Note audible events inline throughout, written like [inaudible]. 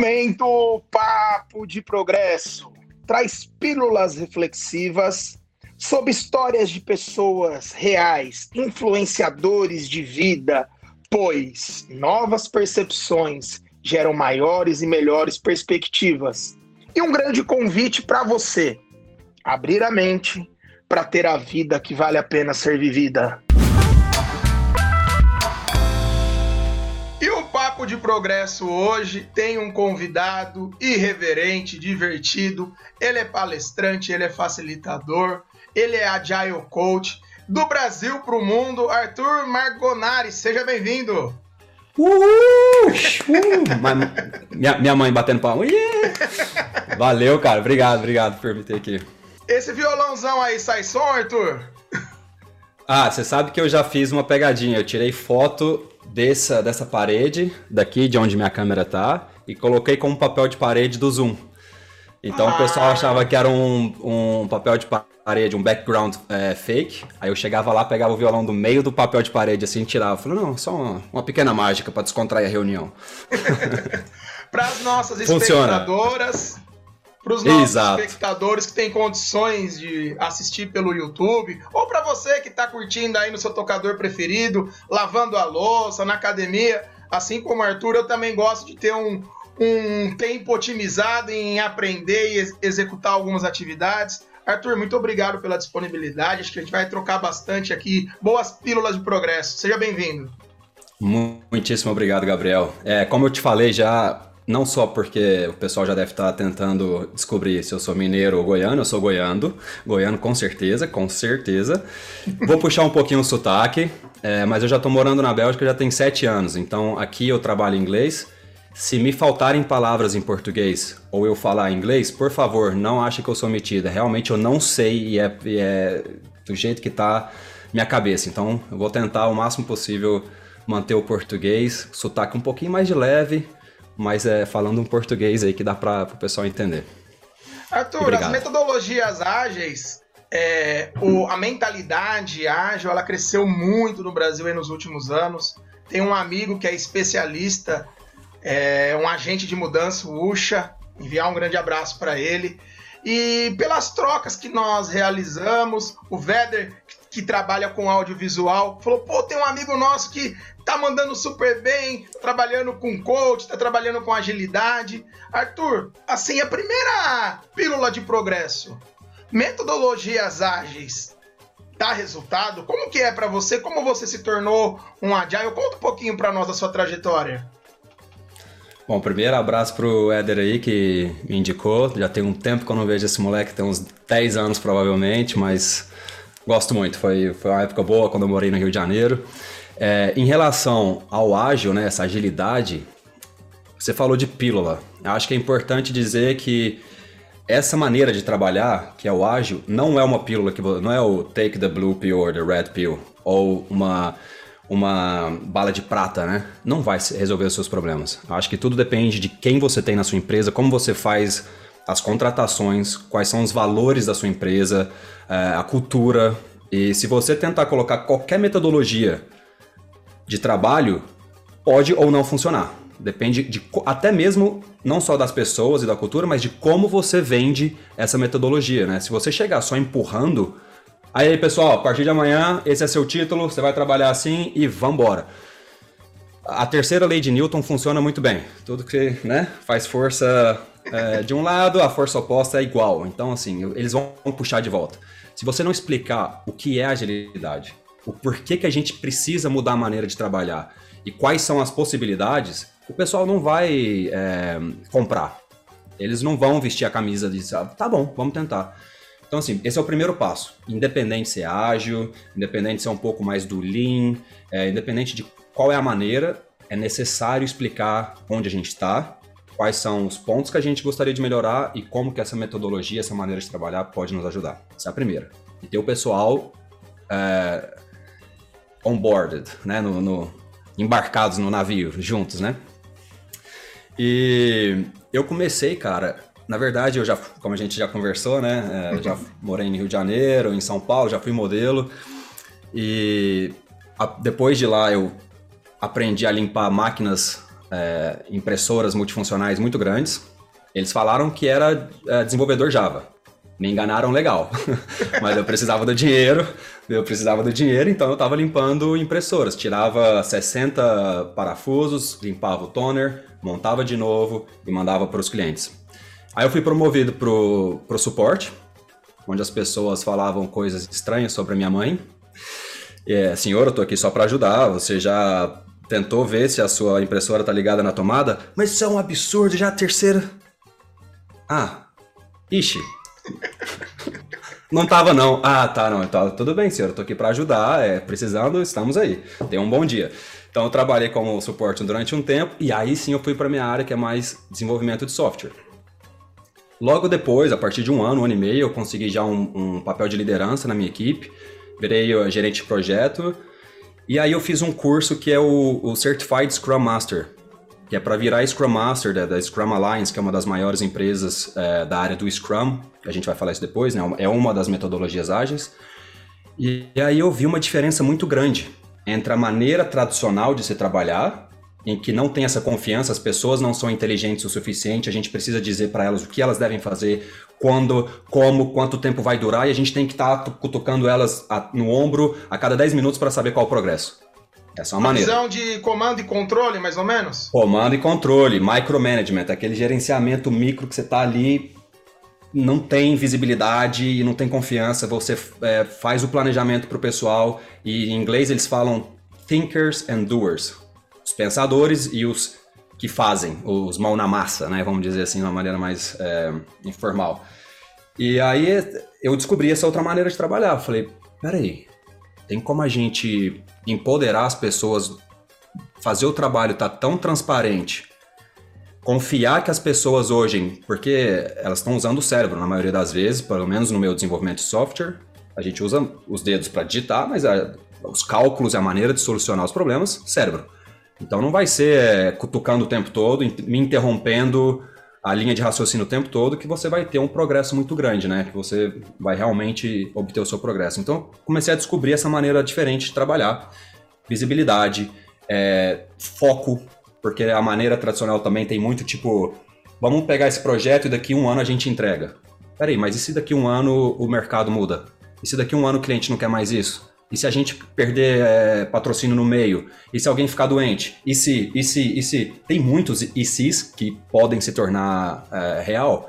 Momento Papo de Progresso traz pílulas reflexivas sobre histórias de pessoas reais, influenciadores de vida, pois novas percepções geram maiores e melhores perspectivas. E um grande convite para você: abrir a mente para ter a vida que vale a pena ser vivida. De Progresso hoje tem um convidado irreverente, divertido. Ele é palestrante, ele é facilitador, ele é agile coach do Brasil para o mundo. Arthur Margonari, seja bem-vindo. Uhul! Uh, minha, minha mãe batendo palma. Yeah! Valeu, cara. Obrigado, obrigado por me ter aqui. Esse violãozão aí sai som, Arthur? Ah, você sabe que eu já fiz uma pegadinha. Eu tirei foto dessa, dessa parede, daqui de onde minha câmera tá, e coloquei como papel de parede do Zoom. Então ah. o pessoal ah. achava que era um, um papel de parede, um background é, fake. Aí eu chegava lá, pegava o violão do meio do papel de parede assim e tirava. Falei, não, só uma, uma pequena mágica para descontrair a reunião. [laughs] para as nossas espectadoras, para os nossos Exato. espectadores que têm condições de assistir pelo YouTube, ou para você que está curtindo aí no seu tocador preferido, lavando a louça, na academia. Assim como o Arthur, eu também gosto de ter um, um tempo otimizado em aprender e ex executar algumas atividades. Arthur, muito obrigado pela disponibilidade. Acho que a gente vai trocar bastante aqui. Boas pílulas de progresso. Seja bem-vindo. Muitíssimo obrigado, Gabriel. É, como eu te falei já não só porque o pessoal já deve estar tentando descobrir se eu sou mineiro ou goiano, eu sou goiano, goiano com certeza, com certeza. Vou puxar um pouquinho o sotaque, é, mas eu já estou morando na Bélgica já tem sete anos, então aqui eu trabalho em inglês. Se me faltarem palavras em português ou eu falar inglês, por favor, não ache que eu sou metida. Realmente eu não sei e é, e é do jeito que está minha cabeça. Então eu vou tentar o máximo possível manter o português, sotaque um pouquinho mais de leve, mas é falando um português aí que dá para o pessoal entender. Arthur, Obrigado. as metodologias ágeis, é, o, a mentalidade ágil, ela cresceu muito no Brasil nos últimos anos. Tem um amigo que é especialista, é, um agente de mudança, o Usha, enviar um grande abraço para ele. E pelas trocas que nós realizamos, o Veder, que trabalha com audiovisual, falou: pô, tem um amigo nosso que tá mandando super bem, tá trabalhando com coach, tá trabalhando com agilidade. Arthur, assim, a primeira pílula de progresso, metodologias ágeis, dá resultado? Como que é para você? Como você se tornou um agile? Conta um pouquinho para nós da sua trajetória. Bom, primeiro abraço pro Éder aí que me indicou. Já tem um tempo que eu não vejo esse moleque, tem uns 10 anos provavelmente, mas gosto muito. Foi, foi uma época boa quando eu morei no Rio de Janeiro. É, em relação ao ágil, né, essa agilidade, você falou de pílula. Eu acho que é importante dizer que essa maneira de trabalhar, que é o ágil, não é uma pílula que não é o take the blue pill or the red pill ou uma uma bala de prata, né? Não vai resolver os seus problemas. Eu acho que tudo depende de quem você tem na sua empresa, como você faz as contratações, quais são os valores da sua empresa, é, a cultura. E se você tentar colocar qualquer metodologia de trabalho pode ou não funcionar. Depende de até mesmo não só das pessoas e da cultura, mas de como você vende essa metodologia, né? Se você chegar só empurrando, aí pessoal, a partir de amanhã esse é seu título, você vai trabalhar assim e vambora. A terceira lei de Newton funciona muito bem. Tudo que né, faz força é, de um lado, a força oposta é igual. Então, assim, eles vão puxar de volta. Se você não explicar o que é agilidade, o porquê que a gente precisa mudar a maneira de trabalhar e quais são as possibilidades, o pessoal não vai é, comprar. Eles não vão vestir a camisa de, ah, tá bom, vamos tentar. Então, assim, esse é o primeiro passo. Independente de ser ágil, independente de ser um pouco mais do lean, é, independente de qual é a maneira, é necessário explicar onde a gente está, quais são os pontos que a gente gostaria de melhorar e como que essa metodologia, essa maneira de trabalhar pode nos ajudar. Essa é a primeira. E ter o pessoal é, onboarded, né? No, no, embarcados no navio, juntos, né? E eu comecei, cara. Na verdade, eu já, como a gente já conversou, né? É, já morei em Rio de Janeiro, em São Paulo, já fui modelo. E a, depois de lá eu aprendi a limpar máquinas é, impressoras multifuncionais muito grandes. Eles falaram que era é, desenvolvedor Java. Me enganaram legal. [laughs] Mas eu precisava do dinheiro, eu precisava do dinheiro, então eu estava limpando impressoras. Tirava 60 parafusos, limpava o toner, montava de novo e mandava para os clientes. Aí eu fui promovido para o suporte, onde as pessoas falavam coisas estranhas sobre a minha mãe. É, senhor, eu tô aqui só para ajudar. Você já tentou ver se a sua impressora tá ligada na tomada? Mas isso é um absurdo, já a terceira. Ah, ixi. [laughs] Não tava não. Ah, tá, não. Então, tudo bem, senhor. Eu tô aqui para ajudar. É, precisando, estamos aí. Tenha um bom dia. Então eu trabalhei como suporte durante um tempo e aí sim eu fui para minha área que é mais desenvolvimento de software. Logo depois, a partir de um ano, um ano e meio, eu consegui já um, um papel de liderança na minha equipe virei gerente de projeto. E aí eu fiz um curso que é o, o Certified Scrum Master, que é para virar Scrum Master da, da, Scrum Alliance, que é uma das maiores empresas é, da área do Scrum. A gente vai falar isso depois, né? É uma das metodologias ágeis. E, e aí eu vi uma diferença muito grande entre a maneira tradicional de se trabalhar em que não tem essa confiança, as pessoas não são inteligentes o suficiente, a gente precisa dizer para elas o que elas devem fazer, quando, como, quanto tempo vai durar, e a gente tem que estar tá cutucando elas no ombro a cada 10 minutos para saber qual o progresso. Essa é uma, uma maneira. visão de comando e controle, mais ou menos? Comando e controle, micromanagement, aquele gerenciamento micro que você está ali, não tem visibilidade e não tem confiança, você é, faz o planejamento para o pessoal, e em inglês eles falam thinkers and doers, os pensadores e os que fazem, os mão na massa, né? Vamos dizer assim, de uma maneira mais é, informal. E aí eu descobri essa outra maneira de trabalhar. Eu falei, peraí, tem como a gente empoderar as pessoas, fazer o trabalho estar tá tão transparente, confiar que as pessoas hoje, porque elas estão usando o cérebro na maioria das vezes, pelo menos no meu desenvolvimento de software, a gente usa os dedos para digitar, mas a, os cálculos e a maneira de solucionar os problemas, cérebro. Então não vai ser cutucando o tempo todo, me interrompendo a linha de raciocínio o tempo todo, que você vai ter um progresso muito grande, né? Que você vai realmente obter o seu progresso. Então comecei a descobrir essa maneira diferente de trabalhar. Visibilidade, é, foco, porque a maneira tradicional também tem muito tipo, vamos pegar esse projeto e daqui um ano a gente entrega. Peraí, mas e se daqui um ano o mercado muda? E se daqui um ano o cliente não quer mais isso? E se a gente perder é, patrocínio no meio? E se alguém ficar doente? E se, e se, e se? Tem muitos e se's que podem se tornar é, real.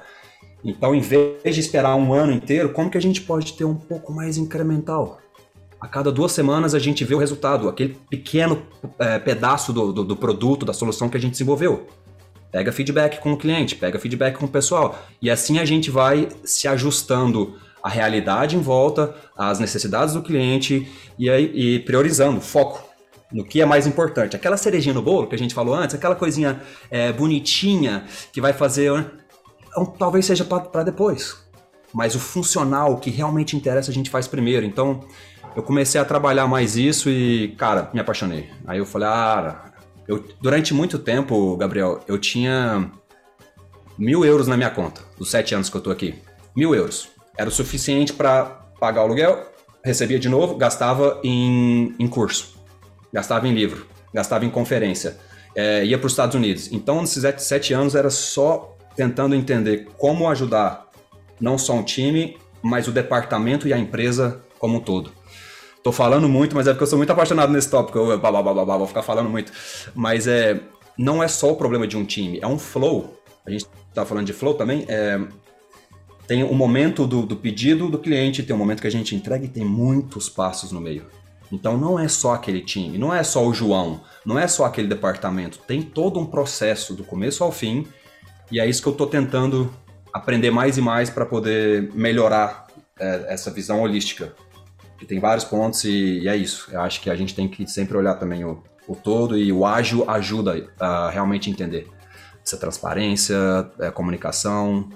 Então, em vez de esperar um ano inteiro, como que a gente pode ter um pouco mais incremental? A cada duas semanas a gente vê o resultado, aquele pequeno é, pedaço do, do, do produto, da solução que a gente desenvolveu. Pega feedback com o cliente, pega feedback com o pessoal. E assim a gente vai se ajustando a realidade em volta, as necessidades do cliente e, e priorizando, foco no que é mais importante. Aquela cerejinha no bolo que a gente falou antes, aquela coisinha é, bonitinha que vai fazer, né? então, talvez seja para depois. Mas o funcional, o que realmente interessa, a gente faz primeiro. Então, eu comecei a trabalhar mais isso e, cara, me apaixonei. Aí eu falei, ah, eu, durante muito tempo, Gabriel, eu tinha mil euros na minha conta, dos sete anos que eu tô aqui. Mil euros. Era o suficiente para pagar o aluguel, recebia de novo, gastava em, em curso, gastava em livro, gastava em conferência, é, ia para os Estados Unidos. Então, nesses sete anos, era só tentando entender como ajudar não só um time, mas o departamento e a empresa como um todo. Tô falando muito, mas é porque eu sou muito apaixonado nesse tópico, eu blá, blá, blá, blá, vou ficar falando muito. Mas é, não é só o problema de um time, é um flow. A gente tá falando de flow também, é, tem o momento do, do pedido do cliente, tem o momento que a gente entrega e tem muitos passos no meio. Então não é só aquele time, não é só o João, não é só aquele departamento, tem todo um processo do começo ao fim e é isso que eu estou tentando aprender mais e mais para poder melhorar é, essa visão holística. Que tem vários pontos e, e, é isso. Eu acho que a gente tem que sempre olhar também o, o todo e o ágil ajuda a realmente entender essa transparência, a é, comunicação,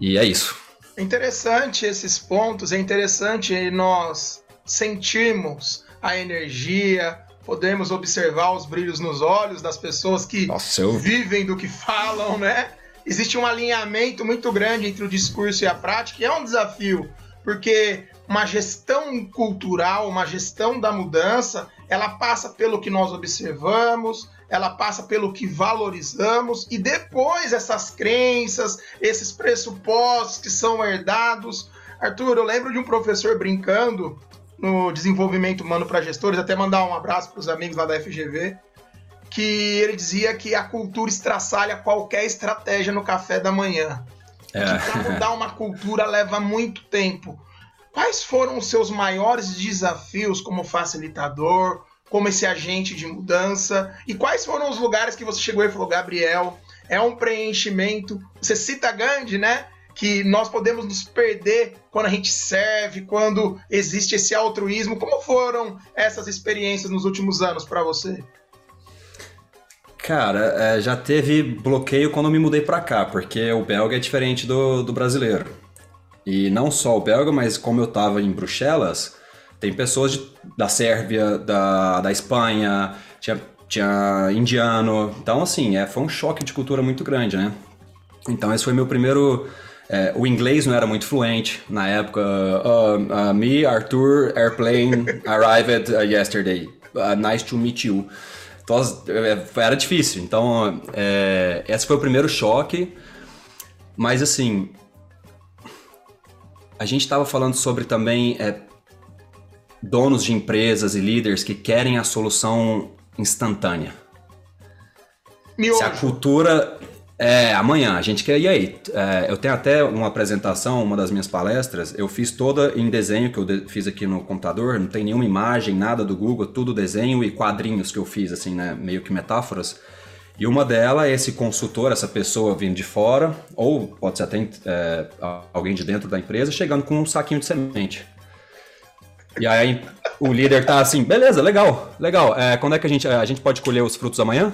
e é isso. É interessante esses pontos, é interessante nós sentirmos a energia, podemos observar os brilhos nos olhos das pessoas que Nossa, eu... vivem do que falam, né? Existe um alinhamento muito grande entre o discurso e a prática, e é um desafio. porque uma gestão cultural, uma gestão da mudança, ela passa pelo que nós observamos, ela passa pelo que valorizamos e depois essas crenças, esses pressupostos que são herdados. Arthur, eu lembro de um professor brincando no desenvolvimento humano para gestores, até mandar um abraço para os amigos lá da FGV, que ele dizia que a cultura estraçalha qualquer estratégia no café da manhã. É. Que para mudar uma cultura leva muito tempo. Quais foram os seus maiores desafios como facilitador, como esse agente de mudança? E quais foram os lugares que você chegou e falou, Gabriel, é um preenchimento? Você cita Gandhi, né? que nós podemos nos perder quando a gente serve, quando existe esse altruísmo. Como foram essas experiências nos últimos anos para você? Cara, é, já teve bloqueio quando eu me mudei para cá, porque o belga é diferente do, do brasileiro. E não só o belga, mas como eu tava em Bruxelas, tem pessoas de, da Sérvia, da, da Espanha, tinha, tinha indiano. Então, assim, é, foi um choque de cultura muito grande, né? Então, esse foi meu primeiro é, o inglês não era muito fluente na época. Uh, uh, me, Arthur, airplane, [laughs] arrived uh, yesterday. Uh, nice to meet you. Então, é, era difícil. Então, é, esse foi o primeiro choque. Mas, assim, a gente estava falando sobre também é, donos de empresas e líderes que querem a solução instantânea. Miojo. Se a cultura é, amanhã. A gente quer. E aí? É, eu tenho até uma apresentação, uma das minhas palestras. Eu fiz toda em desenho que eu fiz aqui no computador. Não tem nenhuma imagem, nada do Google, tudo desenho e quadrinhos que eu fiz, assim, né? Meio que metáforas. E uma delas é esse consultor, essa pessoa vindo de fora, ou pode ser até é, alguém de dentro da empresa, chegando com um saquinho de semente. E aí o líder tá assim, beleza, legal, legal. É, quando é que a gente, a gente pode colher os frutos amanhã?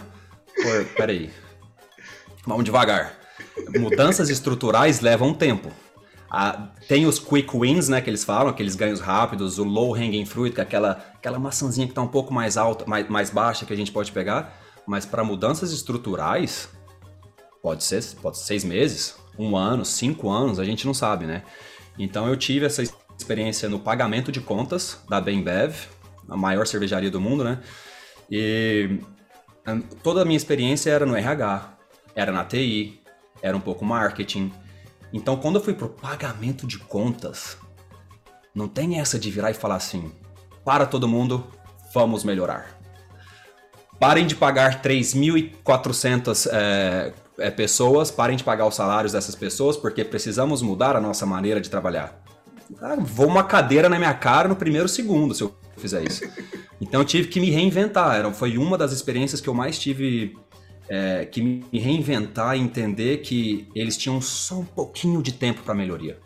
Pô, peraí, Vamos devagar. Mudanças estruturais levam tempo. Tem os quick wins, né, que eles falam, aqueles ganhos rápidos, o low hanging fruit, que é aquela, aquela maçãzinha que está um pouco mais alta, mais, mais baixa que a gente pode pegar. Mas para mudanças estruturais, pode ser, pode ser seis meses, um ano, cinco anos, a gente não sabe, né? Então eu tive essa experiência no pagamento de contas da Bembev, a maior cervejaria do mundo, né? E toda a minha experiência era no RH, era na TI, era um pouco marketing. Então, quando eu fui pro pagamento de contas, não tem essa de virar e falar assim: para todo mundo, vamos melhorar. Parem de pagar 3.400 é, é, pessoas, parem de pagar os salários dessas pessoas, porque precisamos mudar a nossa maneira de trabalhar. Ah, vou uma cadeira na minha cara no primeiro segundo se eu fizer isso. Então eu tive que me reinventar. Era, foi uma das experiências que eu mais tive é, que me reinventar e entender que eles tinham só um pouquinho de tempo para melhoria.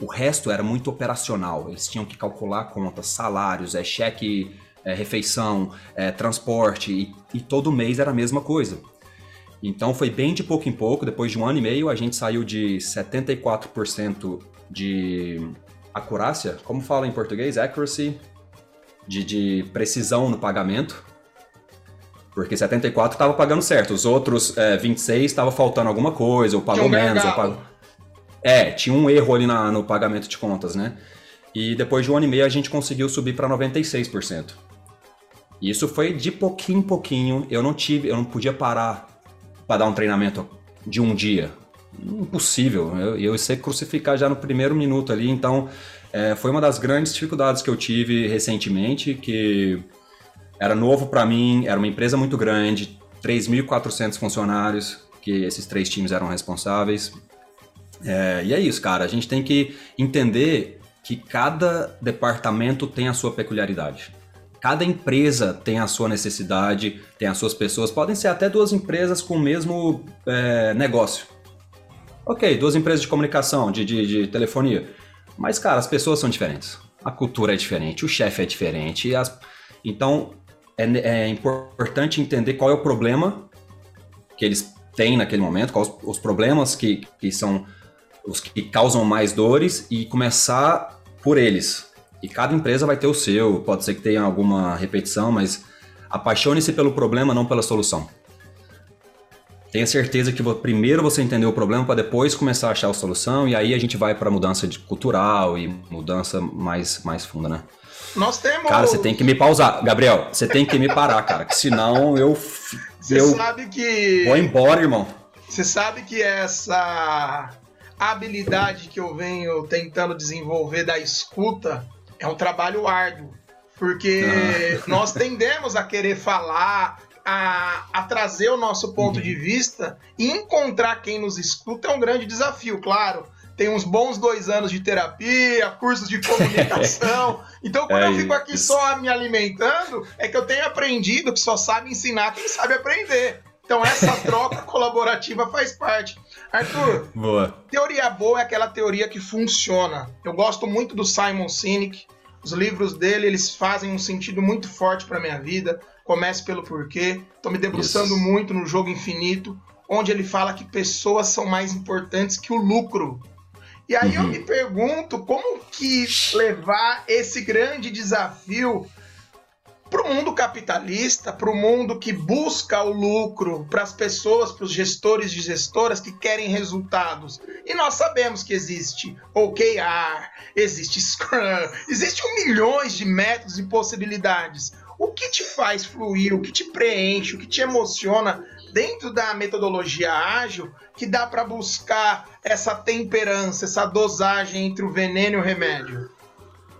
O resto era muito operacional, eles tinham que calcular contas, salários, é, cheque, é, refeição, é, transporte, e, e todo mês era a mesma coisa. Então foi bem de pouco em pouco, depois de um ano e meio, a gente saiu de 74% de acurácia, como fala em português? Accuracy, de, de precisão no pagamento, porque 74 estava pagando certo, os outros é, 26 estava faltando alguma coisa, ou pagou menos. Ou pagou... É, tinha um erro ali na, no pagamento de contas, né? E depois de um ano e meio a gente conseguiu subir para 96%. Isso foi de pouquinho em pouquinho. Eu não tive, eu não podia parar para dar um treinamento de um dia. Impossível. Eu, eu ser crucificar já no primeiro minuto ali. Então, é, foi uma das grandes dificuldades que eu tive recentemente, que era novo para mim, era uma empresa muito grande, 3.400 funcionários, que esses três times eram responsáveis. É, e é isso, cara. A gente tem que entender que cada departamento tem a sua peculiaridade. Cada empresa tem a sua necessidade, tem as suas pessoas. Podem ser até duas empresas com o mesmo é, negócio. Ok, duas empresas de comunicação, de, de, de, telefonia. Mas, cara, as pessoas são diferentes. A cultura é diferente, o chefe é diferente. As... Então, é, é importante entender qual é o problema que eles têm naquele momento, quais os problemas que, que são os que causam mais dores e começar por eles. E cada empresa vai ter o seu, pode ser que tenha alguma repetição, mas apaixone-se pelo problema, não pela solução. Tenha certeza que primeiro você entendeu o problema para depois começar a achar a solução e aí a gente vai para mudança de cultural e mudança mais, mais funda, né? Nós temos. Cara, você tem que me pausar. Gabriel, você tem que me parar, cara. Que senão eu. Você eu sabe que. Vou embora, irmão. Você sabe que essa habilidade que eu venho tentando desenvolver da escuta é um trabalho árduo. Porque ah. nós tendemos a querer falar, a, a, trazer o nosso ponto uhum. de vista e encontrar quem nos escuta é um grande desafio, claro tem uns bons dois anos de terapia, cursos de [laughs] comunicação. Então, quando é eu fico aqui isso. só me alimentando, é que eu tenho aprendido que só sabe ensinar quem sabe aprender. Então, essa [laughs] troca colaborativa faz parte. Arthur, boa. teoria boa é aquela teoria que funciona. Eu gosto muito do Simon Sinek. Os livros dele, eles fazem um sentido muito forte para minha vida. Comece pelo porquê. Estou me debruçando Isso. muito no jogo infinito, onde ele fala que pessoas são mais importantes que o lucro. E aí uhum. eu me pergunto como que levar esse grande desafio para o mundo capitalista, para o mundo que busca o lucro, para as pessoas, para os gestores e gestoras que querem resultados. E nós sabemos que existe OKR, existe Scrum, [laughs] existem milhões de métodos e possibilidades. O que te faz fluir, o que te preenche, o que te emociona dentro da metodologia ágil que dá para buscar essa temperança, essa dosagem entre o veneno e o remédio?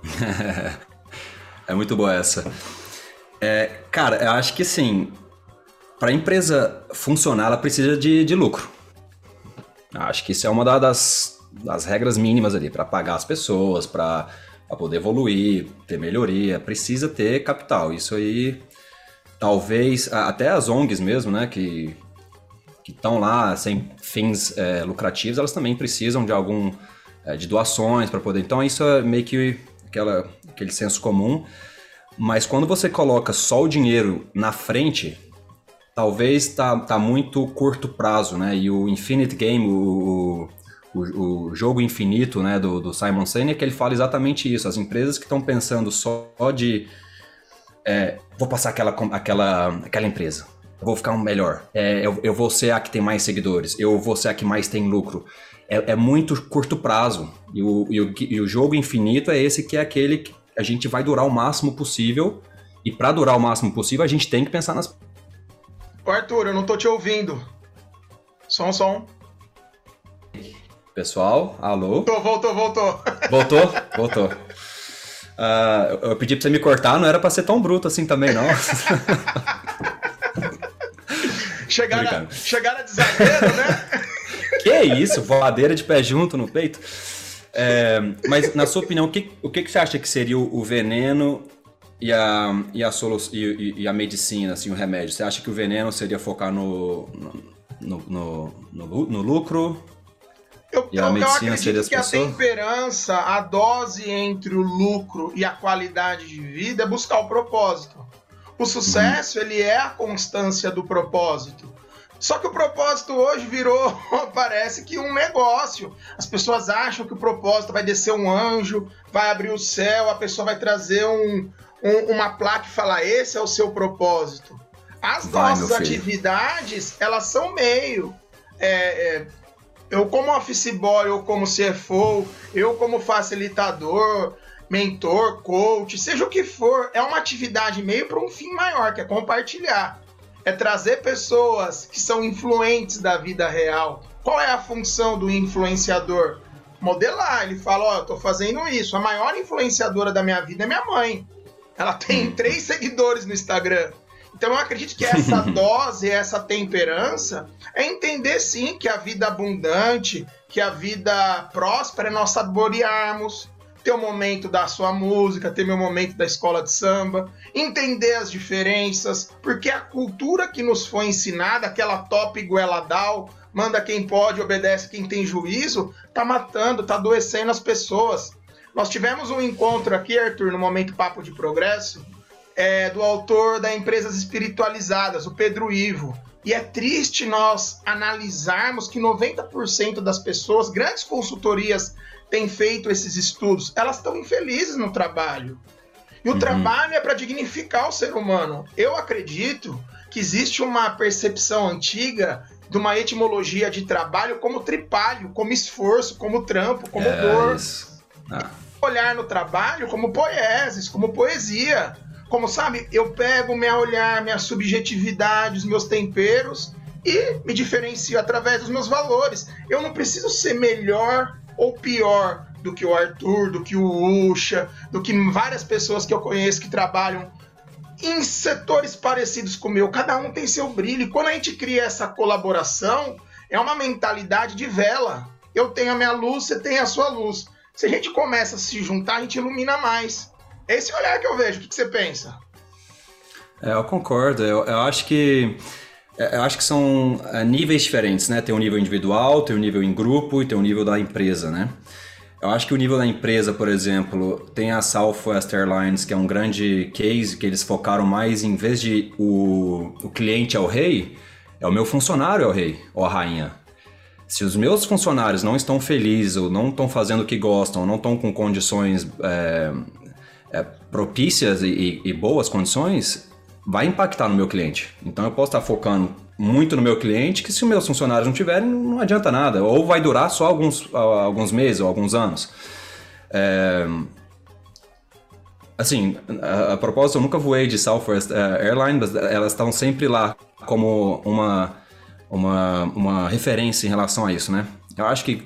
[laughs] é muito boa essa. É, cara, eu acho que assim, para a empresa funcionar, ela precisa de, de lucro. Acho que isso é uma das, das regras mínimas ali, para pagar as pessoas, para poder evoluir, ter melhoria, precisa ter capital. Isso aí talvez até as ONGs mesmo, né, que que estão lá sem fins é, lucrativos, elas também precisam de algum é, de doações para poder. Então isso é meio que aquela, aquele senso comum. Mas quando você coloca só o dinheiro na frente, talvez tá, tá muito curto prazo, né? E o Infinite Game, o, o, o jogo infinito, né, do, do Simon Sinek, ele fala exatamente isso. As empresas que estão pensando só de é, vou passar aquela, aquela, aquela empresa. Eu vou ficar um melhor. É, eu, eu, vou ser a que tem mais seguidores. Eu vou ser a que mais tem lucro. É, é muito curto prazo. E o, e o, e o jogo infinito é esse que é aquele que a gente vai durar o máximo possível. E para durar o máximo possível, a gente tem que pensar nas. Arthur, eu não tô te ouvindo. Som, som. Pessoal, alô? Voltou, voltou, voltou. Voltou? Voltou. Uh, eu pedi pra você me cortar, não era pra ser tão bruto assim também, não. [laughs] chegaram, a, chegaram a desadeiro, né? [laughs] que isso, voadeira de pé junto no peito. É, mas, na sua opinião, o que, o que, você acha que seria o, veneno e a, e, a solu e, e, a medicina, assim, o remédio? Você acha que o veneno seria focar no, no, no, no, no lucro? Eu, e a eu, medicina eu seria as que pessoas? a temperança, a dose entre o lucro e a qualidade de vida é buscar o propósito. O sucesso, uhum. ele é a constância do propósito. Só que o propósito hoje virou, [laughs] parece que um negócio. As pessoas acham que o propósito vai descer um anjo, vai abrir o céu, a pessoa vai trazer um, um, uma placa e falar: esse é o seu propósito. As vai, nossas atividades, elas são meio. É, é, eu como office boy, eu como CFO, eu como facilitador, mentor, coach, seja o que for, é uma atividade meio para um fim maior, que é compartilhar. É trazer pessoas que são influentes da vida real. Qual é a função do influenciador? Modelar. Ele fala: Ó, oh, eu tô fazendo isso. A maior influenciadora da minha vida é minha mãe. Ela tem três seguidores no Instagram. Então eu acredito que essa [laughs] dose, essa temperança, é entender sim que a vida abundante, que a vida próspera é nós saborearmos, ter o momento da sua música, ter meu momento da escola de samba, entender as diferenças, porque a cultura que nos foi ensinada, aquela top goeladal, manda quem pode, obedece quem tem juízo, tá matando, tá adoecendo as pessoas. Nós tivemos um encontro aqui, Arthur, no momento Papo de Progresso, é, do autor da Empresas Espiritualizadas, o Pedro Ivo. E é triste nós analisarmos que 90% das pessoas, grandes consultorias têm feito esses estudos, elas estão infelizes no trabalho. E o uhum. trabalho é para dignificar o ser humano. Eu acredito que existe uma percepção antiga de uma etimologia de trabalho como tripalho, como esforço, como trampo, como é dor. Ah. Olhar no trabalho como poeses, como poesia. Como sabe, eu pego meu olhar, minha subjetividade, os meus temperos e me diferencio através dos meus valores. Eu não preciso ser melhor ou pior do que o Arthur, do que o Usha, do que várias pessoas que eu conheço que trabalham em setores parecidos com o meu. Cada um tem seu brilho. E quando a gente cria essa colaboração, é uma mentalidade de vela. Eu tenho a minha luz, você tem a sua luz. Se a gente começa a se juntar, a gente ilumina mais. Esse olhar que eu vejo. O que você pensa? É, eu concordo. Eu, eu acho que é, eu acho que são é, níveis diferentes, né? Tem um nível individual, tem um nível em grupo e tem um nível da empresa, né? Eu acho que o nível da empresa, por exemplo, tem a Southwest Airlines, que é um grande case, que eles focaram mais em vez de o, o cliente é o rei, é o meu funcionário é o rei ou a rainha. Se os meus funcionários não estão felizes, ou não estão fazendo o que gostam, ou não estão com condições é, é, propícias e, e, boas condições, vai impactar no meu cliente. Então eu posso estar focando muito no meu cliente, que se os meus funcionários não tiverem, não adianta nada. Ou vai durar só alguns, alguns meses ou alguns anos. É... Assim, a, a, propósito, eu nunca voei de Southwest é, Airlines, mas elas estão sempre lá como uma, uma, uma referência em relação a isso, né? Eu acho que,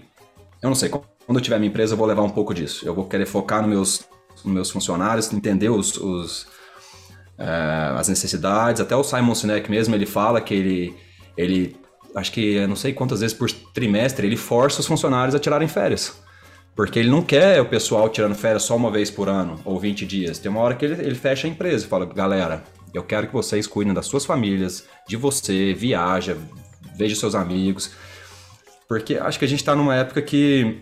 eu não sei, quando eu tiver minha empresa eu vou levar um pouco disso. Eu vou querer focar nos meus meus funcionários, entender os, os uh, as necessidades. Até o Simon Sinek mesmo, ele fala que ele, ele acho que não sei quantas vezes por trimestre, ele força os funcionários a tirarem férias. Porque ele não quer o pessoal tirando férias só uma vez por ano, ou 20 dias. Tem uma hora que ele, ele fecha a empresa e fala, galera, eu quero que vocês cuidem das suas famílias, de você, viaja, veja seus amigos. Porque acho que a gente está numa época que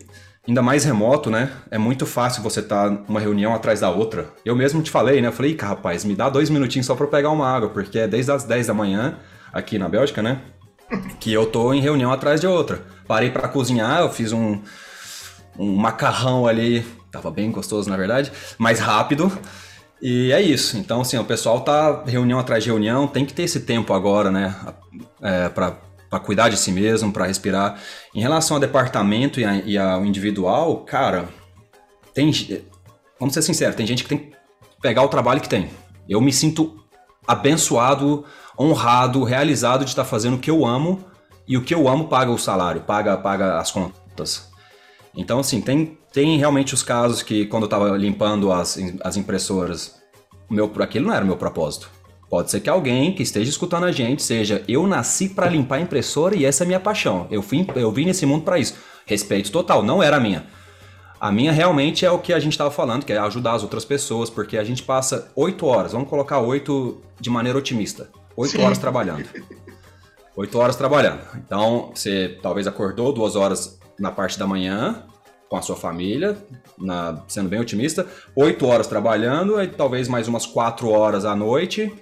ainda mais remoto, né? É muito fácil você estar tá numa reunião atrás da outra. Eu mesmo te falei, né? Eu falei, rapaz, me dá dois minutinhos só para pegar uma água, porque é desde as 10 da manhã, aqui na Bélgica, né? Que eu tô em reunião atrás de outra. Parei para cozinhar, eu fiz um, um macarrão ali, tava bem gostoso na verdade, mais rápido. E é isso. Então, assim, o pessoal tá reunião atrás de reunião, tem que ter esse tempo agora, né? É, para para cuidar de si mesmo, para respirar. Em relação ao departamento e, a, e, ao individual, cara, tem. Vamos ser sinceros, tem gente que tem que pegar o trabalho que tem. Eu me sinto abençoado, honrado, realizado de estar fazendo o que eu amo e o que eu amo paga o salário, paga, paga as contas. Então, assim, tem, tem realmente os casos que quando eu estava limpando as, as impressoras, meu, aquilo não era o meu propósito. Pode ser que alguém que esteja escutando a gente seja eu nasci para limpar a impressora e essa é a minha paixão. Eu, fui, eu vim nesse mundo para isso. Respeito total, não era a minha. A minha realmente é o que a gente estava falando, que é ajudar as outras pessoas, porque a gente passa oito horas, vamos colocar oito de maneira otimista, oito horas trabalhando. Oito horas trabalhando. Então, você talvez acordou duas horas na parte da manhã, com a sua família, na, sendo bem otimista, oito horas trabalhando, e talvez mais umas quatro horas à noite,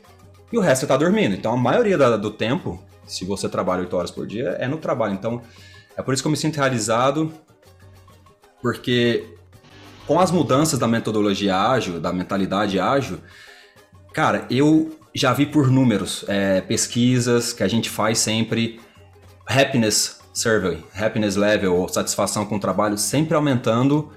e o resto você tá dormindo. Então a maioria da, do tempo, se você trabalha 8 horas por dia, é no trabalho. Então é por isso que eu me sinto realizado, porque com as mudanças da metodologia ágil, da mentalidade ágil, cara, eu já vi por números, é, pesquisas que a gente faz sempre, happiness survey, happiness level, ou satisfação com o trabalho sempre aumentando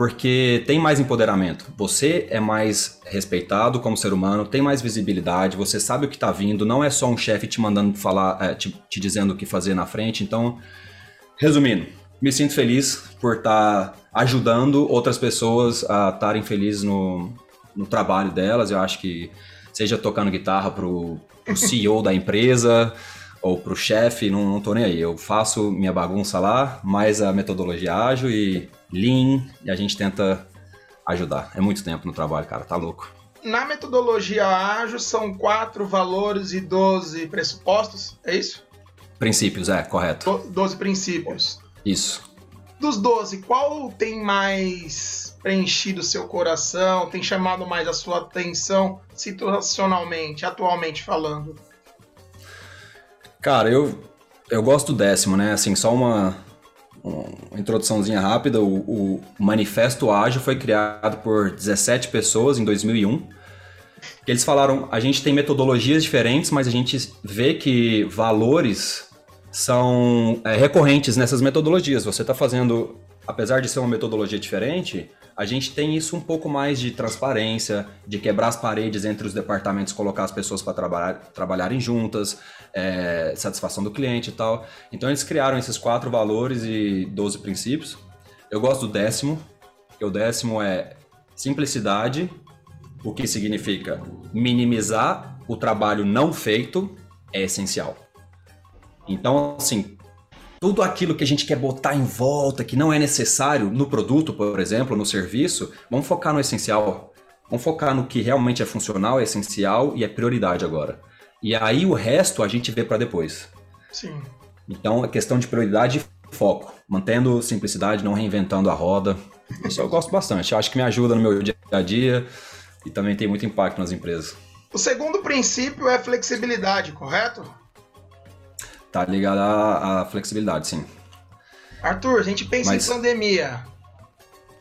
porque tem mais empoderamento. Você é mais respeitado como ser humano, tem mais visibilidade, você sabe o que está vindo, não é só um chefe te mandando falar, é, te, te, dizendo o que fazer na frente. Então, resumindo, me sinto feliz por estar tá ajudando outras pessoas a estarem felizes no, no trabalho delas. Eu acho que seja tocando guitarra pro, pro [laughs] CEO da empresa ou pro chefe, não, não tô nem aí. Eu faço minha bagunça lá, mais a metodologia ágil e Lean, e a gente tenta ajudar. É muito tempo no trabalho, cara, tá louco. Na metodologia ágil são quatro valores e 12 pressupostos, é isso? Princípios, é, correto. Doze princípios. Isso. Dos 12, qual tem mais preenchido seu coração, tem chamado mais a sua atenção situacionalmente, atualmente falando? Cara, eu, eu gosto do décimo, né? Assim, só uma, uma introduçãozinha rápida, o, o, Manifesto Ágil foi criado por 17 pessoas em 2001. Eles falaram, a gente tem metodologias diferentes, mas a gente vê que valores são é, recorrentes nessas metodologias. Você está fazendo, apesar de ser uma metodologia diferente, a gente tem isso um pouco mais de transparência, de quebrar as paredes entre os departamentos, colocar as pessoas para trabalhar, trabalharem juntas, é, satisfação do cliente e tal. Então eles criaram esses quatro valores e 12 princípios. Eu gosto do décimo, que o décimo é simplicidade, o que significa minimizar o trabalho não feito é essencial. Então, assim, tudo aquilo que a gente quer botar em volta, que não é necessário no produto, por exemplo, no serviço, vamos focar no essencial. Vamos focar no que realmente é funcional, é essencial e é prioridade agora. E aí o resto a gente vê para depois. Sim. Então, é questão de prioridade e foco, mantendo simplicidade, não reinventando a roda. Isso eu gosto bastante. Eu acho que me ajuda no meu dia a dia e também tem muito impacto nas empresas. O segundo princípio é flexibilidade, correto? Tá ligado à, à flexibilidade, sim. Arthur, a gente pensa Mas... em pandemia.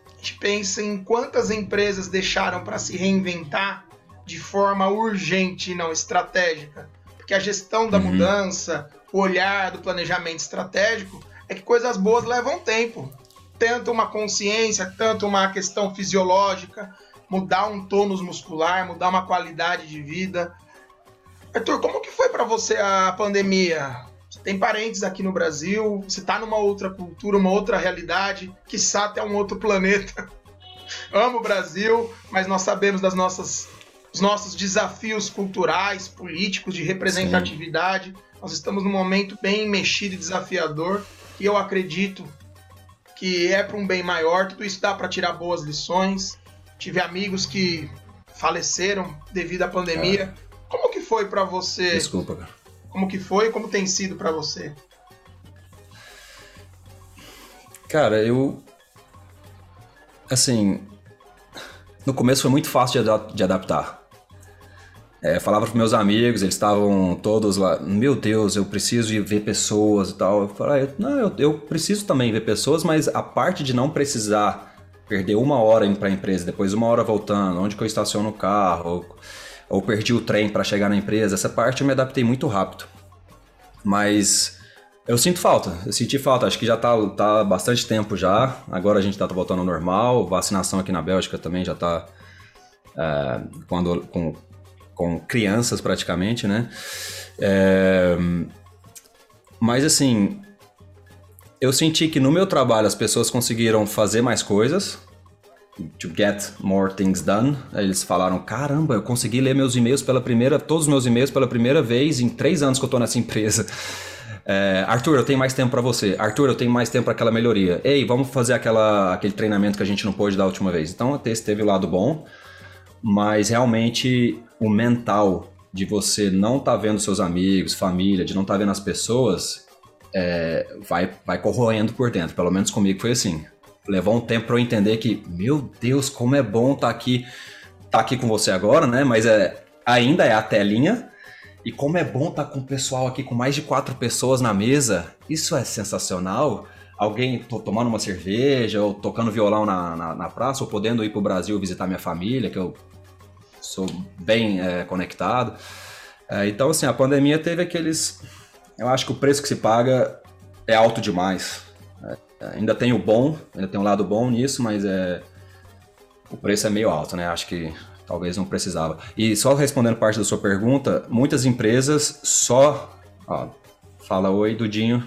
A gente pensa em quantas empresas deixaram para se reinventar de forma urgente e não estratégica. Porque a gestão da uhum. mudança, o olhar do planejamento estratégico, é que coisas boas levam tempo. Tanto uma consciência, tanto uma questão fisiológica, mudar um tônus muscular, mudar uma qualidade de vida. Arthur, como que foi para você a pandemia? Tem parentes aqui no Brasil, você está numa outra cultura, uma outra realidade, quiçá até um outro planeta. [laughs] Amo o Brasil, mas nós sabemos das nossas os nossos desafios culturais, políticos, de representatividade. Sim. Nós estamos num momento bem mexido e desafiador, e eu acredito que é para um bem maior. Tudo isso dá para tirar boas lições. Tive amigos que faleceram devido à pandemia. É. Como que foi para você? Desculpa, cara. Como que foi e como tem sido para você? Cara, eu. Assim. No começo foi muito fácil de, adaptar. É, falava para meus amigos, eles estavam todos lá, meu Deus, eu preciso de ver pessoas e tal. Eu falei, ah, não, eu, eu, preciso também ver pessoas, mas a parte de não precisar perder uma hora indo para a empresa, depois uma hora voltando, onde que eu estaciono o carro, ou, perdi o trem para chegar na empresa, essa parte eu me adaptei muito rápido. Mas eu sinto falta, eu senti falta, acho que já tá, tá bastante tempo já, agora a gente tá voltando ao normal, vacinação aqui na Bélgica também já tá é, quando, com com crianças praticamente, né? É... Mas assim, eu senti que no meu trabalho as pessoas conseguiram fazer mais coisas, to get more things done. Eles falaram: caramba, eu consegui ler meus e-mails pela primeira, todos os meus e-mails pela primeira vez em três anos que eu tô nessa empresa. [laughs] É, Arthur, eu tenho mais tempo para você. Arthur, eu tenho mais tempo para aquela melhoria. Ei, vamos fazer aquela, aquele treinamento que a gente não pôde dar a última vez. Então, esse teve o lado bom, mas realmente o mental de você não estar tá vendo seus amigos, família, de não estar tá vendo as pessoas, é, vai, vai corroendo por dentro. Pelo menos comigo foi assim. Levou um tempo para eu entender que, meu Deus, como é bom estar tá aqui, tá aqui com você agora, né? Mas é, ainda é a telinha. E como é bom estar com o pessoal aqui, com mais de quatro pessoas na mesa. Isso é sensacional. Alguém tomando uma cerveja, ou tocando violão na, na, na praça, ou podendo ir para o Brasil visitar minha família, que eu sou bem é, conectado. É, então, assim, a pandemia teve aqueles. Eu acho que o preço que se paga é alto demais. Ainda tem o bom, ainda tem um lado bom nisso, mas é o preço é meio alto, né? Acho que talvez não precisava. E só respondendo parte da sua pergunta, muitas empresas só. Ó, fala oi, Dudinho.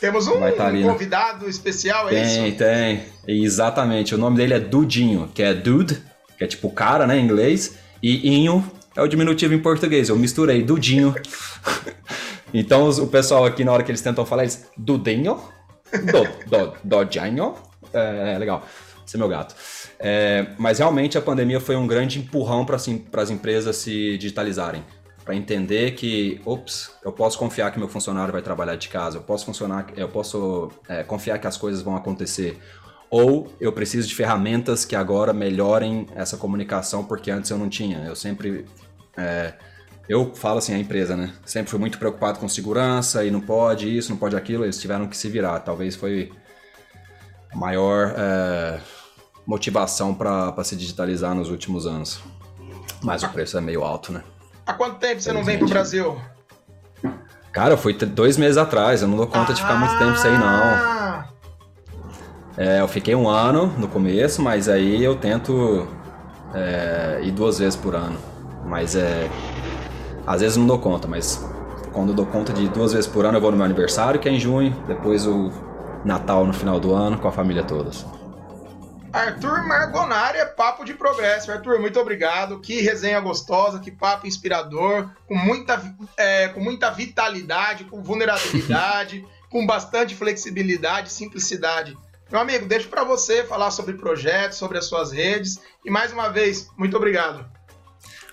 Temos um, tá um convidado especial, é tem, isso? Tem, tem. Exatamente. O nome dele é Dudinho, que é Dude, que é tipo cara, né, em inglês, e inho é o diminutivo em português. Eu misturei, Dudinho. [laughs] então o pessoal aqui, na hora que eles tentam falar, eles, Dudinho, do, do, Dodinho, é, é legal. Esse é meu gato. É, mas realmente a pandemia foi um grande empurrão para assim, as empresas se digitalizarem. Para entender que, ops, eu posso confiar que meu funcionário vai trabalhar de casa, eu posso funcionar, eu posso é, confiar que as coisas vão acontecer ou eu preciso de ferramentas que agora melhorem essa comunicação, porque antes eu não tinha. Eu sempre. É, eu falo assim, a empresa, né? Sempre fui muito preocupado com segurança e não pode isso, não pode aquilo, eles tiveram que se virar. Talvez foi a maior é, motivação para se digitalizar nos últimos anos. Mas o preço é meio alto, né? Há quanto tempo você não vem para o Brasil? Cara, foi dois meses atrás, eu não dou conta ah. de ficar muito tempo sem aí, não. Ah! É, eu fiquei um ano no começo, mas aí eu tento é, ir duas vezes por ano. Mas é. Às vezes não dou conta, mas quando eu dou conta de duas vezes por ano, eu vou no meu aniversário, que é em junho, depois o Natal no final do ano com a família toda. Arthur Margonari é papo de progresso. Arthur, muito obrigado. Que resenha gostosa, que papo inspirador, com muita, é, com muita vitalidade, com vulnerabilidade, [laughs] com bastante flexibilidade, simplicidade. Meu amigo, deixo para você falar sobre projetos, sobre as suas redes. E mais uma vez, muito obrigado.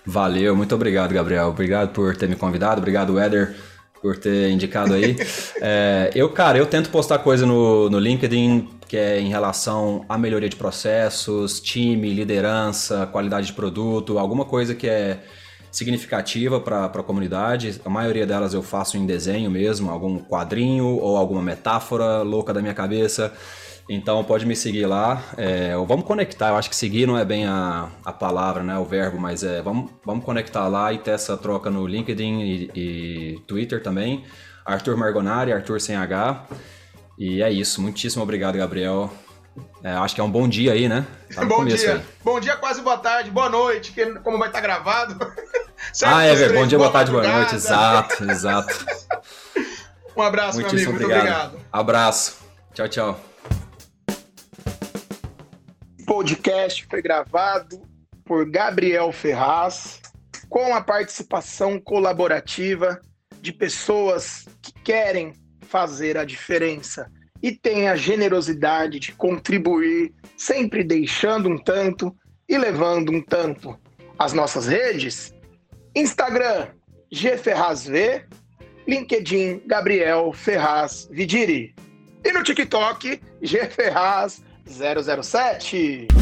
Valeu, muito obrigado, Gabriel. Obrigado por ter me convidado. Obrigado, Éder, por ter indicado aí. [laughs] é, eu, cara, eu tento postar coisa no, no LinkedIn que é em relação à melhoria de processos, time, liderança, qualidade de produto, alguma coisa que é significativa para a comunidade. A maioria delas eu faço em desenho mesmo, algum quadrinho ou alguma metáfora louca da minha cabeça. Então pode me seguir lá. É, vamos conectar. Eu acho que seguir não é bem a, a palavra, né? O verbo, mas é vamos, vamos conectar lá e ter essa troca no LinkedIn e, e Twitter também. Arthur Margonari, Arthur sem H. E é isso. Muitíssimo obrigado, Gabriel. É, acho que é um bom dia aí, né? Tá bom dia. Aí. Bom dia, quase boa tarde, boa noite, que, como vai estar gravado. [laughs] ah, é, velho. Bom dia, boa tarde, boa noite. Exato, exato. [laughs] um abraço, Muitíssimo meu amigo. Obrigado. Muito obrigado. Abraço. Tchau, tchau podcast foi gravado por Gabriel Ferraz, com a participação colaborativa de pessoas que querem fazer a diferença e têm a generosidade de contribuir, sempre deixando um tanto e levando um tanto. As nossas redes: Instagram, GFerrazV, LinkedIn, Gabriel Ferraz Vidiri. E no TikTok, GFerraz 007.